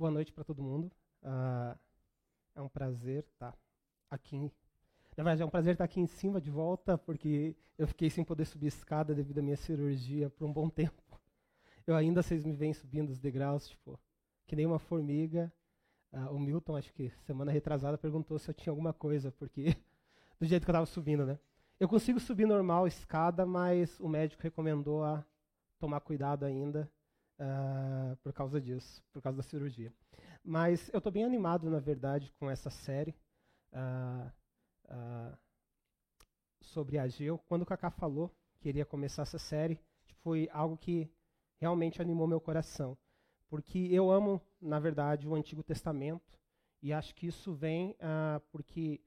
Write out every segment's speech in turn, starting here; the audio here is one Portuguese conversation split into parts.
boa noite para todo mundo. Uh, é um prazer estar aqui. Na verdade, é um prazer estar aqui em cima de volta, porque eu fiquei sem poder subir escada devido à minha cirurgia por um bom tempo. Eu ainda, vocês me veem subindo os degraus, tipo, que nem uma formiga. Uh, o Milton, acho que semana retrasada, perguntou se eu tinha alguma coisa, porque do jeito que eu estava subindo, né? Eu consigo subir normal escada, mas o médico recomendou a tomar cuidado ainda uh, por causa disso, por causa da cirurgia. Mas eu estou bem animado, na verdade, com essa série uh, uh, sobre Ageu. Quando o Kaká falou que iria começar essa série, tipo, foi algo que realmente animou meu coração. Porque eu amo, na verdade, o Antigo Testamento, e acho que isso vem porque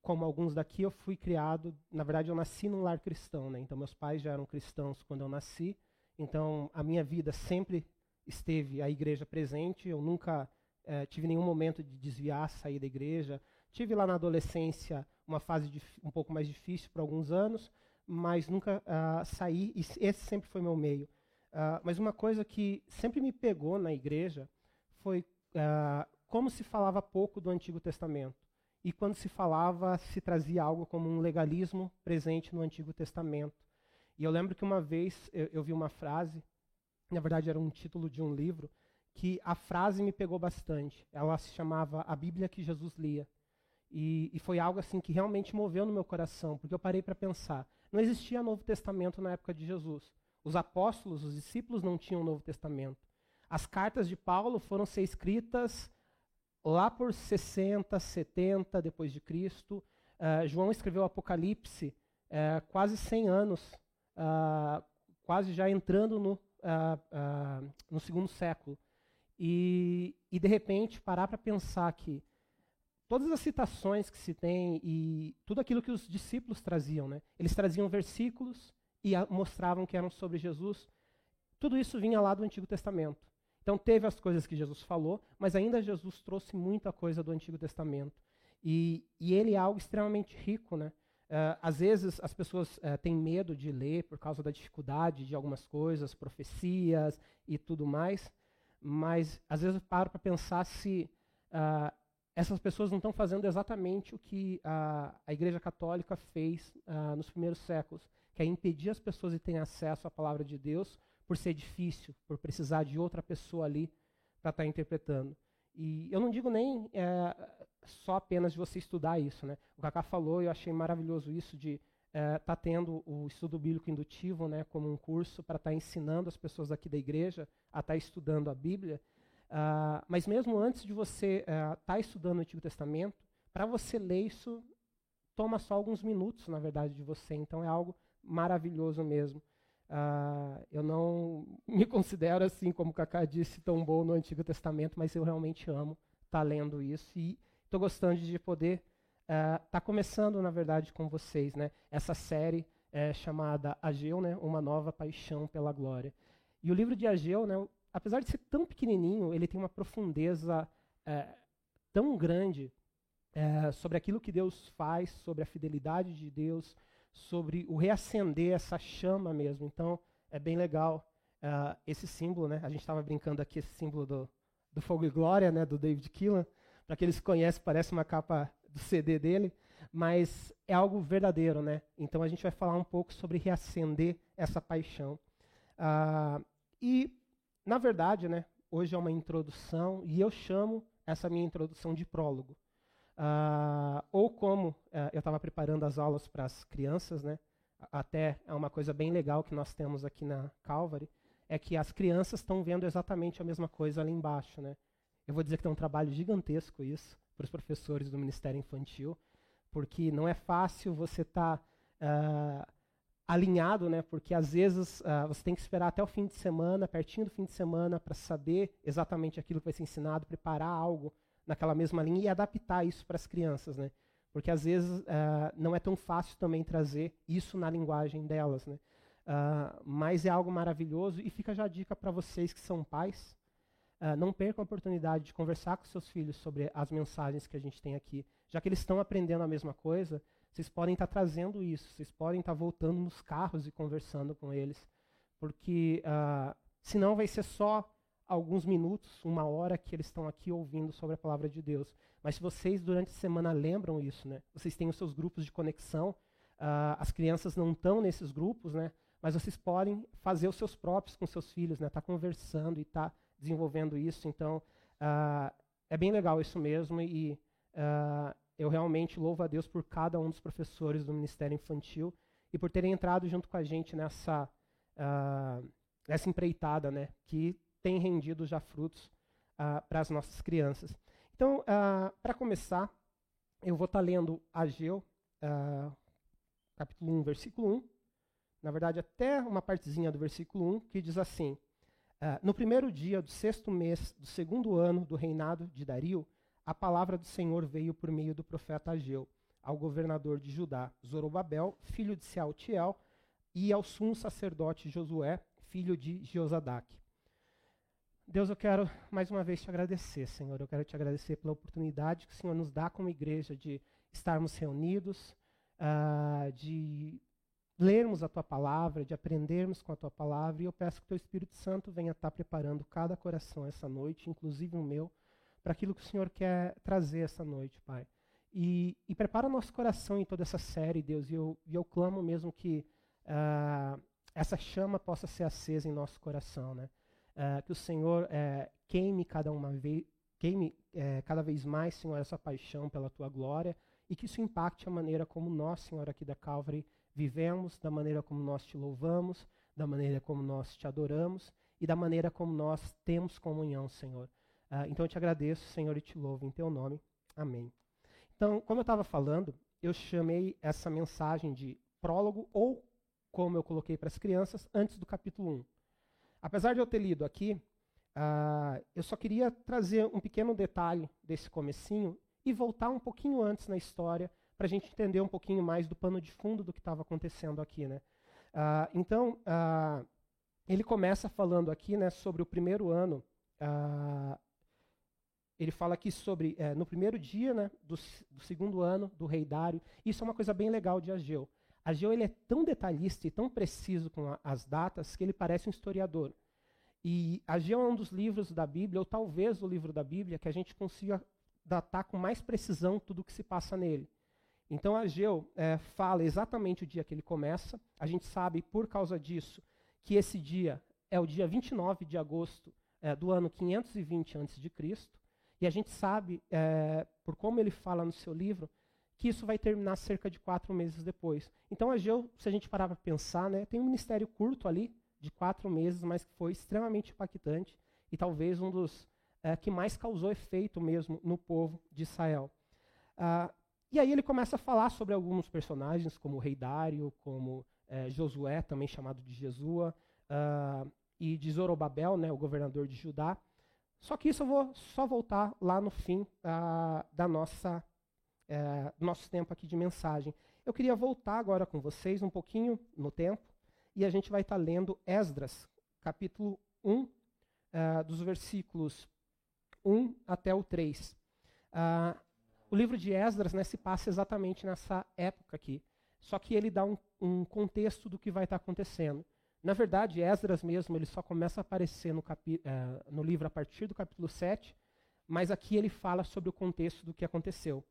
como alguns daqui, eu fui criado, na verdade, eu nasci num lar cristão, né? Então, meus pais já eram cristãos quando eu nasci. Então, a minha vida sempre esteve a igreja presente. Eu nunca eh, tive nenhum momento de desviar, sair da igreja. Tive lá na adolescência uma fase um pouco mais difícil por alguns anos, mas nunca uh, saí. E esse sempre foi meu meio. Uh, mas uma coisa que sempre me pegou na igreja foi uh, como se falava pouco do Antigo Testamento e quando se falava, se trazia algo como um legalismo presente no Antigo Testamento. E eu lembro que uma vez eu, eu, vi uma frase, na verdade era um título de um livro, que a frase me pegou bastante. Ela se chamava A Bíblia que Jesus lia. E, e foi algo assim que realmente moveu no meu coração, porque eu parei para pensar. Não existia Novo Testamento na época de Jesus. Os apóstolos, os discípulos não tinham Novo Testamento. As cartas de Paulo foram ser escritas lá por 60, 70 depois de Cristo, uh, João escreveu o Apocalipse uh, quase 100 anos, uh, quase já entrando no, no segundo século. E, e de repente parar para pensar que todas as citações que se tem e tudo aquilo que os discípulos traziam, né? eles traziam versículos e mostravam que eram sobre Jesus. Tudo isso vinha lá do Antigo Testamento. Então teve as coisas que Jesus falou, mas ainda Jesus trouxe muita coisa do Antigo Testamento. E, e ele é algo extremamente rico, né? Uh, às vezes as pessoas uh, têm medo de ler por causa da dificuldade de algumas coisas, profecias e tudo mais, mas às vezes eu paro para pensar se uh, essas pessoas não estão fazendo exatamente o que a, a Igreja Católica fez nos primeiros séculos, que é impedir as pessoas de terem acesso à palavra de Deus por ser difícil, por precisar de outra pessoa ali para estar tá interpretando. E eu não digo nem é, só apenas de você estudar isso. Né? O Kaká falou, eu achei maravilhoso isso, de estar é, tá tendo o estudo bíblico indutivo né, como um curso para estar tá ensinando as pessoas aqui da igreja a estar tá estudando a Bíblia. Uh, mas mesmo antes de você estar uh, tá estudando o Antigo Testamento, para você ler isso, toma só alguns minutos, na verdade, de você. Então é algo maravilhoso mesmo. Uh, eu não me considero assim, como o Kaká disse, tão bom no Antigo Testamento, mas eu realmente amo estar tá lendo isso e estou gostando de poder estar uh, tá começando, na verdade, com vocês, né? Essa série é chamada Ageu, né? Uma nova paixão pela glória. E o livro de Ageu, né? Apesar de ser tão pequenininho, ele tem uma profundeza é, tão grande é, sobre aquilo que Deus faz, sobre a fidelidade de Deus, sobre o reacender essa chama mesmo. Então, é bem legal uh, esse símbolo, né? A gente estava brincando aqui, esse símbolo do, do Fogo e Glória, né? Do David Keelan. Para aqueles que conhecem, parece uma capa do CD dele, mas é algo verdadeiro, né? Então, a gente vai falar um pouco sobre reacender essa paixão. Uh, e, na verdade, né? Hoje é uma introdução, e eu chamo essa minha introdução de prólogo. Uh, ou como uh, eu estava preparando as aulas para as crianças, né? até é uma coisa bem legal que nós temos aqui na Calvary, é que as crianças estão vendo exatamente a mesma coisa ali embaixo. Né? Eu vou dizer que é um trabalho gigantesco isso para os professores do Ministério Infantil, porque não é fácil você estar tá, uh, alinhado, né? porque às vezes ah, você tem que esperar até o fim de semana, pertinho do fim de semana, para saber exatamente aquilo que vai ser ensinado, preparar algo naquela mesma linha e adaptar isso para as crianças, né? Porque às vezes uh, não é tão fácil também trazer isso na linguagem delas, né? Uh, mas é algo maravilhoso e fica já a dica para vocês que são pais. Uh, não percam a oportunidade de conversar com seus filhos sobre as mensagens que a gente tem aqui. Já que eles estão aprendendo a mesma coisa, vocês podem estar tá trazendo isso, vocês podem estar tá voltando nos carros e conversando com eles. Porque senão vai ser só alguns minutos, uma hora que eles estão aqui ouvindo sobre a palavra de Deus. Mas se vocês durante a semana lembram isso, né? Vocês têm os seus grupos de conexão. Uh, as crianças não estão nesses grupos, né? Mas vocês podem fazer os seus próprios com seus filhos, né? Tá conversando e tá desenvolvendo isso. Então uh, é bem legal isso mesmo e uh, eu realmente louvo a Deus por cada um dos professores do Ministério Infantil e por terem entrado junto com a gente nessa nessa empreitada, né? Que tem rendido já frutos para as nossas crianças. Então, uh, para começar, eu vou estar tá lendo Ageu, uh, capítulo 1, versículo 1. Na verdade, até uma partezinha do versículo 1, que diz assim: uh, No primeiro dia do sexto mês do segundo ano do reinado de Dario, a palavra do Senhor veio por meio do profeta Ageu ao governador de Judá, Zorobabel, filho de Sealtiel, e ao sumo sacerdote Josué, filho de Jeozadak. Deus, eu quero mais uma vez te agradecer, Senhor. Eu quero te agradecer pela oportunidade que o Senhor nos dá como igreja de estarmos reunidos, uh, de lermos a tua palavra, de aprendermos com a tua palavra. E eu peço que o teu Espírito Santo venha estar preparando cada coração essa noite, inclusive o meu, para aquilo que o Senhor quer trazer essa noite, Pai. E, e prepara nosso coração em toda essa série, Deus. E eu, e eu clamo mesmo que uh, essa chama possa ser acesa em nosso coração, né? Uh, que o Senhor uh, queime cada uma vez, queime uh, cada vez mais, Senhor, essa paixão pela tua glória e que isso impacte a maneira como nós, Senhor, aqui da Calvary vivemos, da maneira como nós te louvamos, da maneira como nós te adoramos e da maneira como nós temos comunhão, Senhor. então eu te agradeço, Senhor, e te louvo em teu nome. Amém. Então, como eu estava falando, eu chamei essa mensagem de prólogo ou como eu coloquei para as crianças antes do capítulo 1. Apesar de eu ter lido aqui, uh, eu só queria trazer um pequeno detalhe desse comecinho e voltar um pouquinho antes na história para a gente entender um pouquinho mais do pano de fundo do que estava acontecendo aqui, né? Uh, então, uh, ele começa falando aqui, né, sobre o primeiro ano. ele fala aqui sobre eh, no primeiro dia, né, do, do, segundo ano do rei Dário. Isso é uma coisa bem legal de Ageu. Ageu ele é tão detalhista e tão preciso com a, as datas que ele parece um historiador. E Ageu é um dos livros da Bíblia, ou talvez o livro da Bíblia, que a gente consiga datar com mais precisão tudo o que se passa nele. Então Ageu é, fala exatamente o dia que ele começa. A gente sabe, por causa disso, que esse dia é o dia 29 de agosto é, do ano 520 a.C. E a gente sabe, é, por como ele fala no seu livro, que isso vai terminar cerca de quatro meses depois. Então, Ageu, se a gente parar para pensar, né, tem um ministério curto ali, de quatro meses, mas que foi extremamente impactante e talvez um dos é, que mais causou efeito mesmo no povo de Israel. Ah, e aí ele começa a falar sobre alguns personagens, como o rei Dário, como é, Josué, também chamado de Jesua, ah, e de Zorobabel, né, o governador de Judá. Só que isso eu vou só voltar lá no fim ah, da nossa é, nosso tempo aqui de mensagem. Eu queria voltar agora com vocês um pouquinho no tempo e a gente vai estar tá lendo Esdras, capítulo 1, é, dos versículos 1 até o 3. Ah, o livro de Esdras né, se passa exatamente nessa época aqui, só que ele dá um, um contexto do que vai estar tá acontecendo. Na verdade, Esdras mesmo ele só começa a aparecer no, é, no livro a partir do capítulo 7, mas aqui ele fala sobre o contexto do que aconteceu.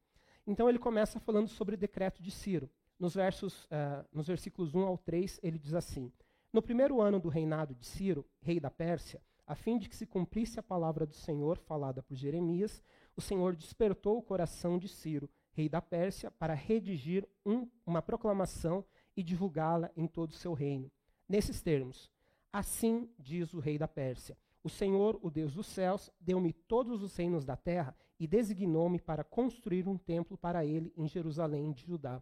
Então ele começa falando sobre o decreto de Ciro. Nos, versos, uh, nos versículos 1 ao 3, ele diz assim: No primeiro ano do reinado de Ciro, rei da Pérsia, a fim de que se cumprisse a palavra do Senhor falada por Jeremias, o Senhor despertou o coração de Ciro, rei da Pérsia, para redigir um, uma proclamação e divulgá-la em todo o seu reino. Nesses termos: Assim diz o rei da Pérsia: O Senhor, o Deus dos céus, deu-me todos os reinos da terra e designou-me para construir um templo para ele em Jerusalém de Judá.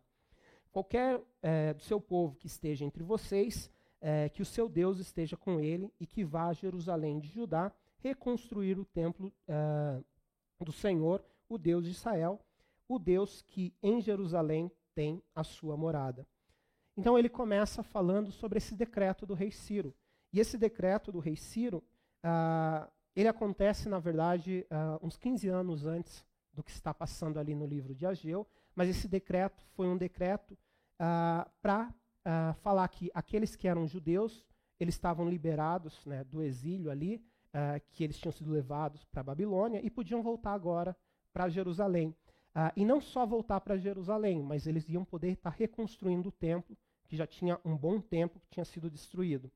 Qualquer é, do seu povo que esteja entre vocês, é, que o seu Deus esteja com ele e que vá a Jerusalém de Judá reconstruir o templo é, do Senhor, o Deus de Israel, o Deus que em Jerusalém tem a sua morada. Então ele começa falando sobre esse decreto do rei Ciro. E esse decreto do rei Ciro ah, ele acontece, na verdade, uh, uns 15 anos antes do que está passando ali no livro de Ageu, mas esse decreto foi um decreto ah, para ah, falar que aqueles que eram judeus, eles estavam liberados né, do exílio ali, uh, que eles tinham sido levados para a Babilônia e podiam voltar agora para Jerusalém. Uh, e não só voltar para Jerusalém, mas eles iam poder estar reconstruindo o templo, que já tinha um bom tempo que tinha sido destruído.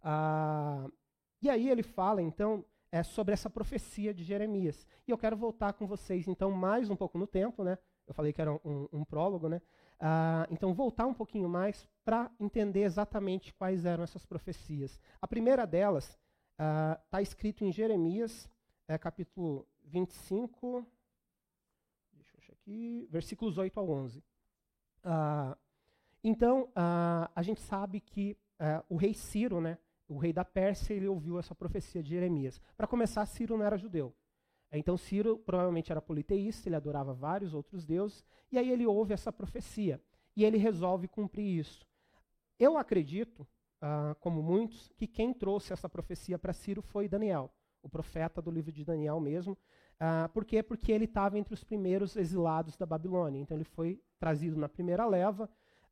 Uh, e aí ele fala, então, é, sobre essa profecia de Jeremias. E eu quero voltar com vocês, então, mais um pouco no tempo, né? Eu falei que era um, um prólogo, né? Uh, então, voltar um pouquinho mais para entender exatamente quais eram essas profecias. A primeira delas está uh, escrito em Jeremias, é, capítulo 25, deixa eu achar aqui, versículos 8 ao 11. Uh, ah, então, a gente sabe que eh, o rei Ciro, né, o rei da Pérsia, ele ouviu essa profecia de Jeremias. Para começar, Ciro não era judeu. Então Ciro provavelmente era politeísta, ele adorava vários outros deuses, e aí ele ouve essa profecia e ele resolve cumprir isso. Eu acredito, uh, como muitos, que quem trouxe essa profecia para Ciro foi Daniel, o profeta do livro de Daniel mesmo. Uh, por quê? Porque ele estava entre os primeiros exilados da Babilônia. Então ele foi trazido na primeira leva,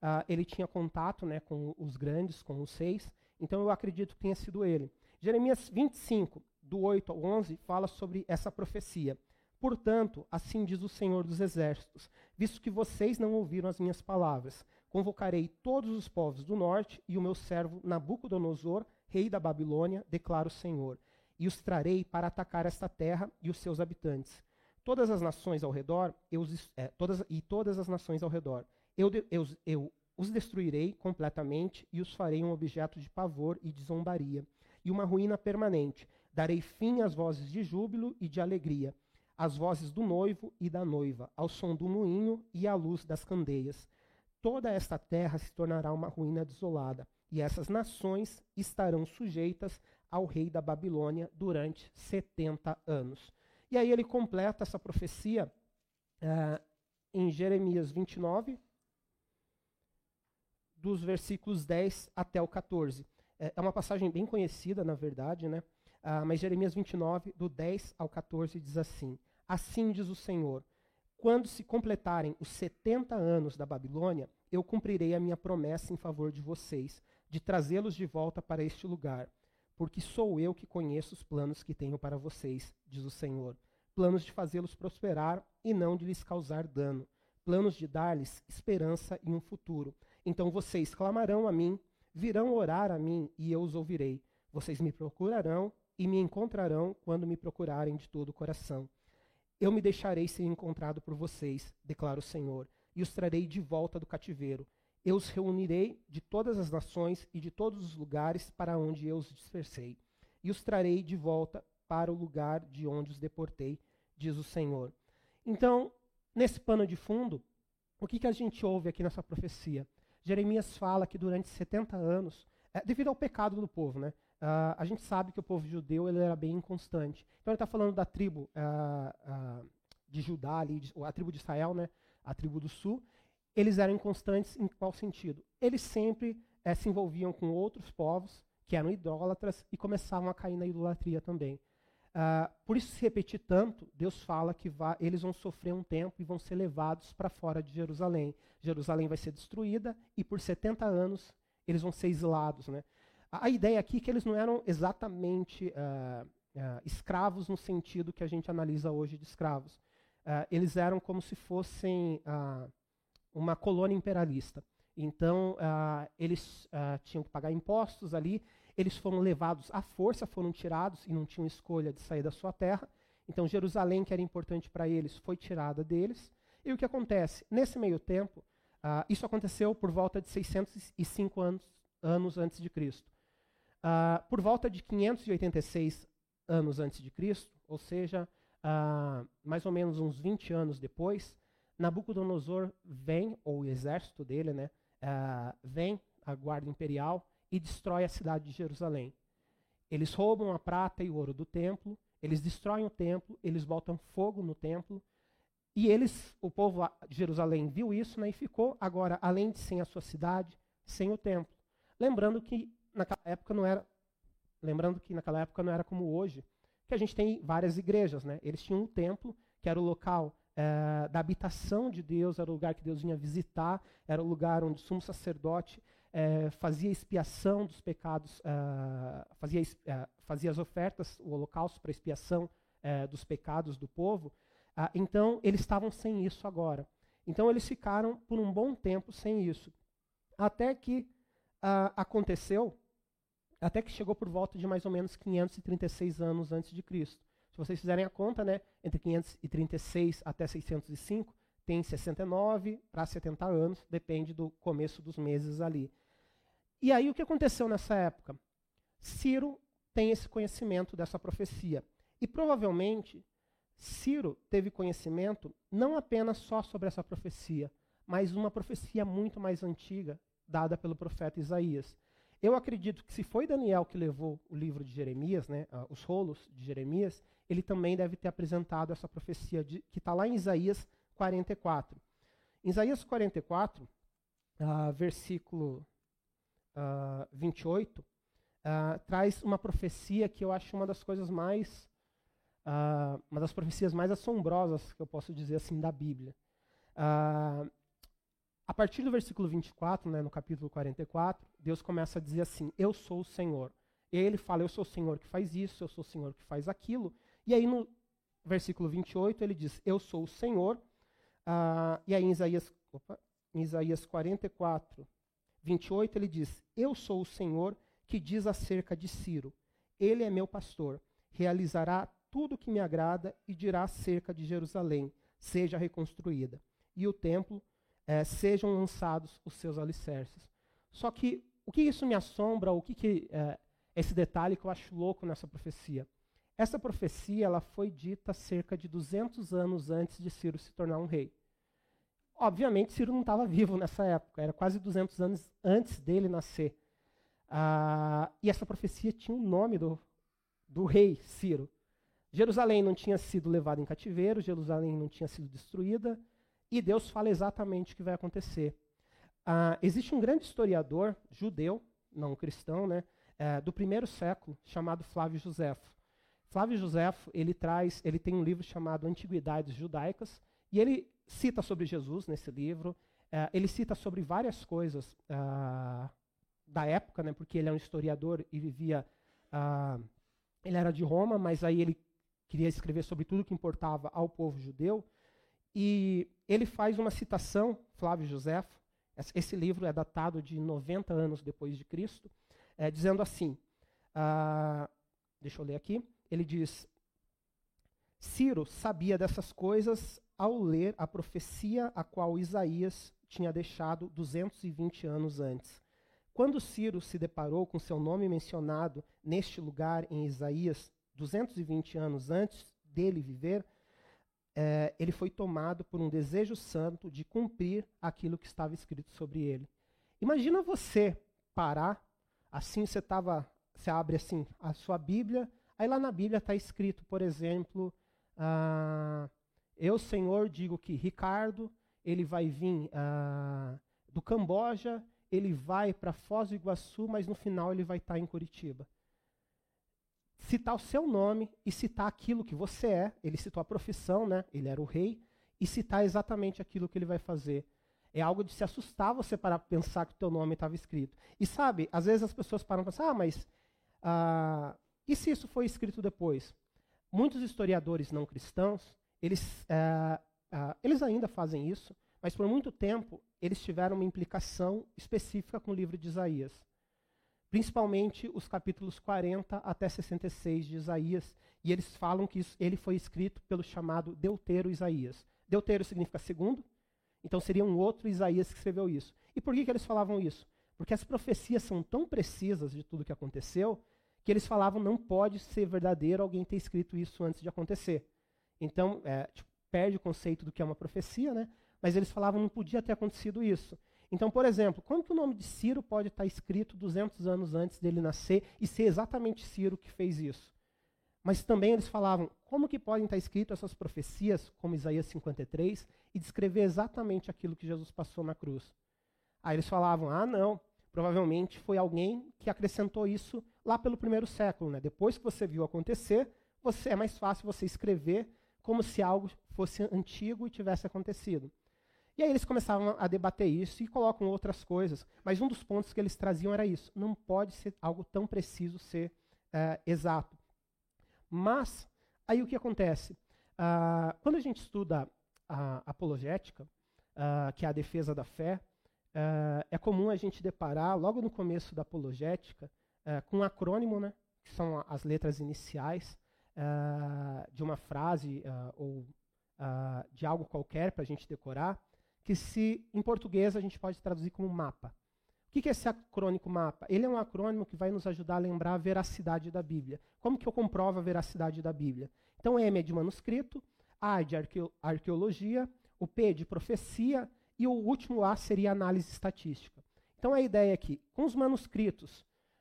uh, ele tinha contato né, com os grandes, com os seis, então eu acredito que tenha sido ele. Jeremias 25, do 8 ao 11, fala sobre essa profecia. Portanto, assim diz o Senhor dos Exércitos: visto que vocês não ouviram as minhas palavras, convocarei todos os povos do norte e o meu servo Nabucodonosor, rei da Babilônia, declara o Senhor, e os trarei para atacar esta terra e os seus habitantes. Todas as nações ao redor, eu, é, todas, e todas as nações ao redor, eu, eu, eu os destruirei completamente e os farei um objeto de pavor e de zombaria, e uma ruína permanente Darei fim às vozes de júbilo e de alegria, às vozes do noivo e da noiva, ao som do moinho e à luz das candeias. Toda esta terra se tornará uma ruína desolada, e essas nações estarão sujeitas ao rei da Babilônia durante 70 anos. E aí ele completa essa profecia uh, em Jeremias 29, dos versículos 10 até o 14. É, é uma passagem bem conhecida, na verdade, né? Uh, mas Jeremias 29, do 10 ao 14, diz assim: Assim diz o Senhor: Quando se completarem os 70 anos da Babilônia, eu cumprirei a minha promessa em favor de vocês, de trazê-los de volta para este lugar. Porque sou eu que conheço os planos que tenho para vocês, diz o Senhor. Planos de fazê-los prosperar e não de lhes causar dano. Planos de dar-lhes esperança e um futuro. Então vocês clamarão a mim, virão orar a mim e eu os ouvirei. Vocês me procurarão e me encontrarão quando me procurarem de todo o coração. Eu me deixarei ser encontrado por vocês, declara o Senhor, e os trarei de volta do cativeiro. Eu os reunirei de todas as nações e de todos os lugares para onde eu os dispersei, e os trarei de volta para o lugar de onde os deportei, diz o Senhor. Então, nesse pano de fundo, o que, que a gente ouve aqui nessa profecia? Jeremias fala que durante 70 anos, é, devido ao pecado do povo, né? Uh, a gente sabe que o povo judeu ele era bem inconstante. Então ele está falando da tribo uh, uh, de Judá, ali, de, a tribo de Israel, né, a tribo do sul. Eles eram inconstantes em qual sentido? Eles sempre eh, se envolviam com outros povos que eram idólatras e começavam a cair na idolatria também. por isso se repetir tanto, Deus fala que eles vão sofrer um tempo e vão ser levados para fora de Jerusalém. Jerusalém vai ser destruída e por 70 anos eles vão ser exilados, né? A, ideia aqui é que eles não eram exatamente uh, uh, escravos no sentido que a gente analisa hoje de escravos. Uh, eles eram como se fossem uma colônia imperialista. Então, eles tinham que pagar impostos ali, eles foram levados à força, foram tirados e não tinham escolha de sair da sua terra. Então, Jerusalém, que era importante para eles, foi tirada deles. E o que acontece? Nesse meio tempo, isso aconteceu por volta de 605 anos, anos antes de Cristo. Uh, por volta de 586 anos antes de Cristo, ou seja, uh, mais ou menos uns 20 anos depois, Nabucodonosor vem, ou o exército dele, né, uh, vem, a guarda imperial, e destrói a cidade de Jerusalém. Eles roubam a prata e o ouro do templo, eles destroem o templo, eles botam fogo no templo, e eles, o povo de Jerusalém viu isso né, e ficou agora, além de sem a sua cidade, sem o templo. Lembrando que naquela época não era, lembrando que naquela época não era como hoje, que a gente tem várias igrejas, né? Eles tinham um templo que era o local é, da habitação de Deus, era o lugar que Deus vinha visitar, era o lugar onde o sumo sacerdote é, fazia expiação dos pecados, uh, fazia, fazia as ofertas, o holocausto para expiação dos pecados do povo. Ah, então, eles estavam sem isso agora. Então, eles ficaram por um bom tempo sem isso. Até que aconteceu, até que chegou por volta de mais ou menos 536 anos antes de Cristo. Se vocês fizerem a conta, né, entre 536 até 605, tem 69 para 70 anos, depende do começo dos meses ali. E aí o que aconteceu nessa época? Ciro tem esse conhecimento dessa profecia. E provavelmente Ciro teve conhecimento não apenas só sobre essa profecia, mas uma profecia muito mais antiga, dada pelo profeta Isaías. Eu acredito que se foi Daniel que levou o livro de Jeremias, né, uh, os rolos de Jeremias, ele também deve ter apresentado essa profecia de, que está lá em Isaías 44. Em Isaías 44, uh, versículo uh, 28, uh, traz uma profecia que eu acho uma das coisas mais, uh, uma das profecias mais assombrosas que eu posso dizer assim da Bíblia. Uh, a partir do versículo 24, né, no capítulo 44, Deus começa a dizer assim: Eu sou o Senhor. E ele fala: Eu sou o Senhor que faz isso, eu sou o Senhor que faz aquilo. E aí no versículo 28 ele diz: Eu sou o Senhor. Uh, e aí em Isaías, opa, em Isaías 44, 28, ele diz: Eu sou o Senhor que diz acerca de Ciro: Ele é meu pastor, realizará tudo o que me agrada e dirá acerca de Jerusalém: Seja reconstruída, e o templo é, sejam lançados os seus alicerces. Só que o que isso me assombra, o que, que é, esse detalhe que eu acho louco nessa profecia? Essa profecia ela foi dita cerca de 200 anos antes de Ciro se tornar um rei. Obviamente, Ciro não estava vivo nessa época, era quase 200 anos antes dele nascer. Ah, e essa profecia tinha o nome do, do rei Ciro. Jerusalém não tinha sido levada em cativeiro, Jerusalém não tinha sido destruída, e Deus fala exatamente o que vai acontecer. Ah, existe um grande historiador judeu, não cristão, né, é, do primeiro século, chamado Flávio Josefo. Flávio Josefo ele traz, ele tem um livro chamado Antiguidades Judaicas, e ele cita sobre Jesus nesse livro, uh, ele cita sobre várias coisas uh, da época, né, porque ele é um historiador e vivia. Uh, ele era de Roma, mas aí ele queria escrever sobre tudo que importava ao povo judeu. E ele faz uma citação, Flávio Josefo, esse livro é datado de 90 anos depois de Cristo, é, dizendo assim: deixa eu ler aqui. Ele diz: Ciro sabia dessas coisas ao ler a profecia a qual Isaías tinha deixado 220 anos antes. Quando Ciro se deparou com seu nome mencionado neste lugar em Isaías 220 anos antes dele viver, é, ele foi tomado por um desejo santo de cumprir aquilo que estava escrito sobre ele. Imagina você parar, assim você estava, você abre assim a sua Bíblia, aí lá na Bíblia está escrito, por exemplo, ah, eu, Senhor, digo que Ricardo, ele vai vir uh, do Camboja, ele vai para Foz do Iguaçu, mas no final ele vai estar tá em Curitiba. Citar o seu nome e citar aquilo que você é, ele citou a profissão, né? ele era o rei, e citar exatamente aquilo que ele vai fazer. É algo de se assustar você parar para pensar que o teu nome estava escrito. E sabe, às vezes as pessoas param para pensar, ah, mas uh, e se isso foi escrito depois? Muitos historiadores não cristãos, eles, uh, uh, eles ainda fazem isso, mas por muito tempo eles tiveram uma implicação específica com o livro de Isaías. Principalmente os capítulos 40 até 66 de Isaías, e eles falam que isso, ele foi escrito pelo chamado Deutero Isaías. Deutero significa segundo, então seria um outro Isaías que escreveu isso. E por que, que eles falavam isso? Porque as profecias são tão precisas de tudo que aconteceu que eles falavam não pode ser verdadeiro alguém ter escrito isso antes de acontecer. Então, é, tipo, perde o conceito do que é uma profecia, né? Mas eles falavam não podia ter acontecido isso. Então, por exemplo, como que o nome de Ciro pode estar escrito 200 anos antes dele nascer e ser exatamente Ciro que fez isso? Mas também eles falavam, como que podem estar escritas essas profecias, como Isaías 53, e descrever exatamente aquilo que Jesus passou na cruz? Aí eles falavam, ah, não, provavelmente foi alguém que acrescentou isso lá pelo primeiro século. Né? Depois que você viu acontecer, você, é mais fácil você escrever como se algo fosse antigo e tivesse acontecido. E aí eles começavam a debater isso e colocam outras coisas. Mas um dos pontos que eles traziam era isso. Não pode ser algo tão preciso ser é, exato. Mas, aí o que acontece? Ah, quando a gente estuda a apologética, ah, que é a defesa da fé, ah, é comum a gente deparar, logo no começo da apologética, com um acrônimo, né, que são as letras iniciais de uma frase ou de algo qualquer para a gente decorar, que se em português a gente pode traduzir como mapa. O que é esse acrônico MAPA? Ele é um acrônimo que vai nos ajudar a lembrar a veracidade da Bíblia. Como que eu comprovo a veracidade da Bíblia? Então, M é de manuscrito, A é de arqueologia, o P é de profecia e o último A seria análise estatística. Então, a ideia é que, com os manuscritos,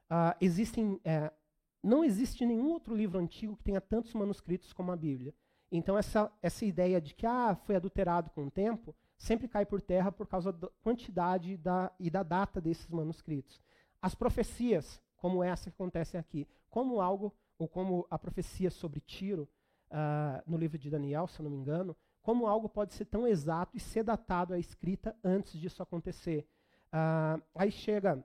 uh, existem, é, não existe nenhum outro livro antigo que tenha tantos manuscritos como a Bíblia. Então, essa, essa ideia de que ah, foi adulterado com o tempo sempre cai por terra por causa da quantidade da, e da data desses manuscritos. As profecias, como essa que acontece aqui, como algo, ou como a profecia sobre Tiro, uh, no livro de Daniel, se eu não me engano, como algo pode ser tão exato e ser datado a escrita antes disso acontecer. Uh, aí chega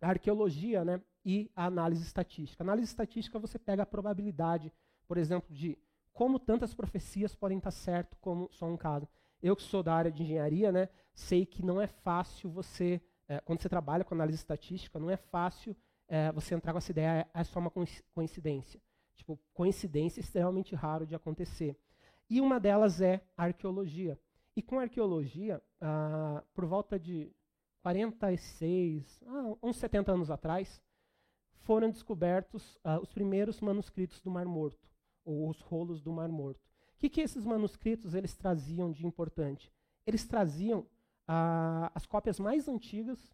a arqueologia né, e a análise estatística. A análise estatística você pega a probabilidade, por exemplo, de como tantas profecias podem estar certo como só um caso. Eu que sou da área de engenharia, né, sei que não é fácil você, é, quando você trabalha com análise estatística, não é fácil é, você entrar com essa ideia, é, só uma coincidência. Tipo, coincidência é extremamente raro de acontecer. E uma delas é arqueologia. E com arqueologia, ah, por volta de 46, ah, uns 70 anos atrás, foram descobertos ah, os primeiros manuscritos do Mar Morto, ou os rolos do Mar Morto. O que, que esses manuscritos eles traziam de importante? Eles traziam ah, as cópias mais antigas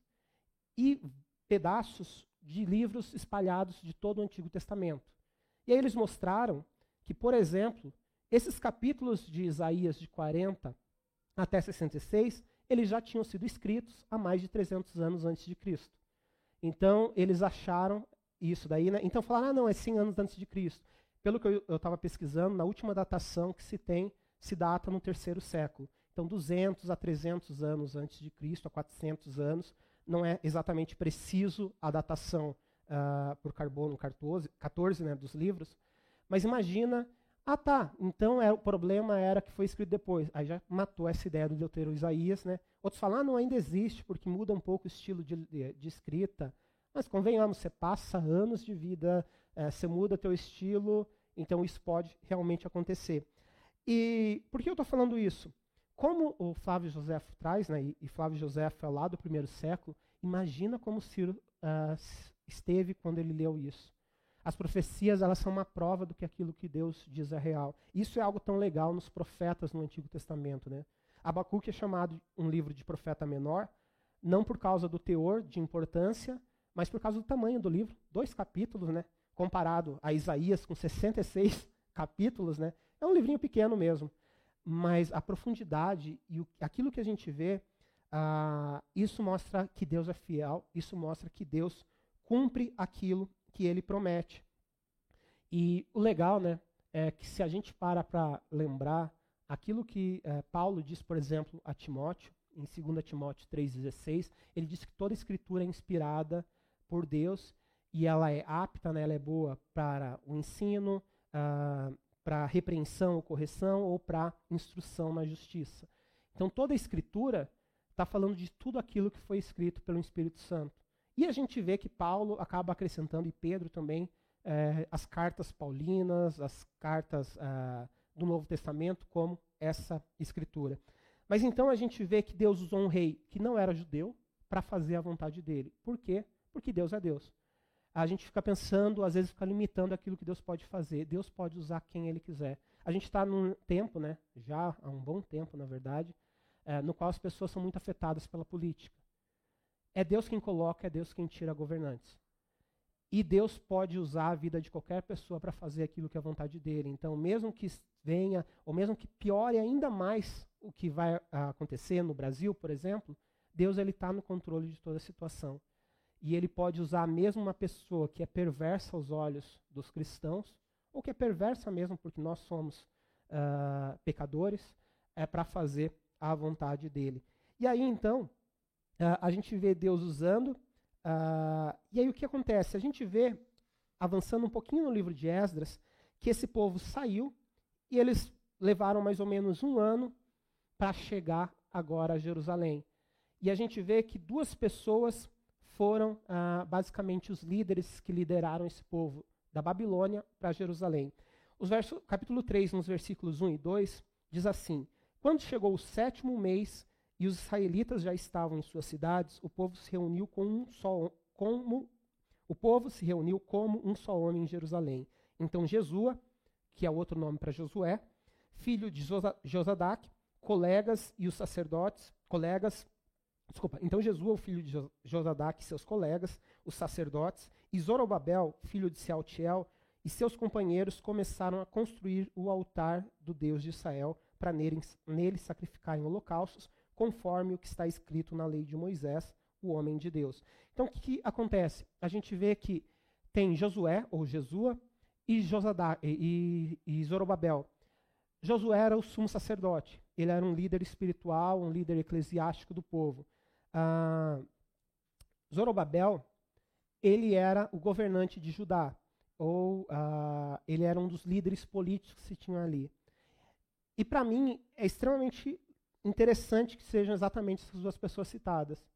e pedaços de livros espalhados de todo o Antigo Testamento. E aí eles mostraram que, por exemplo, esses capítulos de Isaías de 40 até 66, eles já tinham sido escritos há mais de 300 anos antes de Cristo. Então, eles acharam isso daí, né? Então falaram, ah, não, é 100 anos antes de Cristo pelo que eu estava pesquisando, na última datação que se tem, se data no terceiro século. Então, 200 a 300 anos antes de Cristo, a 400 anos, não é exatamente preciso a datação uh, por carbono 14, 14 né, dos livros, mas imagina, ah tá, então é, o problema era que foi escrito depois. Aí já matou essa ideia do deutero Isaías. Né? Outros falam, ah, não, ainda existe, porque muda um pouco o estilo de, de, de escrita. Mas convenhamos, você passa anos de vida é, você muda teu estilo, então isso pode realmente acontecer. E por que eu estou falando isso? Como o Flávio José traz, né, e, Flávio José é lá do primeiro século, imagina como Ciro uh, esteve quando ele leu isso. As profecias elas são uma prova do que aquilo que Deus diz é real. Isso é algo tão legal nos profetas no Antigo Testamento. Né? Abacuque é chamado um livro de profeta menor, não por causa do teor de importância, mas por causa do tamanho do livro. Dois capítulos, né? Comparado a Isaías com 66 capítulos, né? É um livrinho pequeno mesmo. Mas a profundidade e aquilo que a gente vê, ah, isso mostra que Deus é fiel, isso mostra que Deus cumpre aquilo que ele promete. E o legal, né, é que se a gente para para lembrar aquilo que eh, Paulo diz, por exemplo, a Timóteo, em 2 Timóteo 3,16, ele diz que toda escritura é inspirada por Deus e ela é apta, né, ela é boa para o ensino, uh, para repreensão ou correção ou para instrução na justiça. Então toda a escritura está falando de tudo aquilo que foi escrito pelo Espírito Santo. E a gente vê que Paulo acaba acrescentando, e Pedro também, eh, as cartas paulinas, as cartas ah, do Novo Testamento como essa escritura. Mas então a gente vê que Deus usou um rei que não era judeu para fazer a vontade dele. Por quê? Porque Deus é Deus a gente fica pensando, às vezes fica limitando aquilo que Deus pode fazer. Deus pode usar quem Ele quiser. A gente está num tempo, né, já há um bom tempo, na verdade, é, no qual as pessoas são muito afetadas pela política. É Deus quem coloca, é Deus quem tira governantes. E Deus pode usar a vida de qualquer pessoa para fazer aquilo que é a vontade dele. Então, mesmo que venha, ou mesmo que piore ainda mais o que vai acontecer no Brasil, por exemplo, Deus ele está no controle de toda a situação. E ele pode usar mesmo uma pessoa que é perversa aos olhos dos cristãos, ou que é perversa mesmo porque nós somos uh, pecadores, é para fazer à vontade dele. E aí, então, uh, a gente vê Deus usando, uh, e aí o que acontece? A gente vê, avançando um pouquinho no livro de Esdras, que esse povo saiu e eles levaram mais ou menos um ano para chegar agora a Jerusalém. E a gente vê que duas pessoas foram ah, basicamente os líderes que lideraram esse povo da Babilônia para Jerusalém. Os verso, capítulo 3, nos versículos 1 e 2, diz assim: Quando chegou o sétimo mês e os israelitas já estavam em suas cidades, o povo se reuniu com um só como o povo se reuniu como um só homem em Jerusalém. Então Jesua, que é outro nome para Josué, filho de Josadac, colegas e os sacerdotes, colegas, desculpa, então Jesua, o filho de Josadac e seus colegas, os sacerdotes, e Zorobabel, filho de Sealtiel, e seus companheiros começaram a construir o altar do Deus de Israel para nele, nele sacrificarem holocaustos, conforme o que está escrito na lei de Moisés, o homem de Deus. Então, o que, que acontece? A gente vê que tem Josué, ou Jesua, e, Josadá, e, e, e Zorobabel. Josué era o sumo sacerdote. Ele era um líder espiritual, um líder eclesiástico do povo. Ah, Zorobabel, ele era o governante de Judá ou uh, ele era um dos líderes políticos que se tinham ali. E para mim é extremamente interessante que sejam exatamente essas duas pessoas citadas.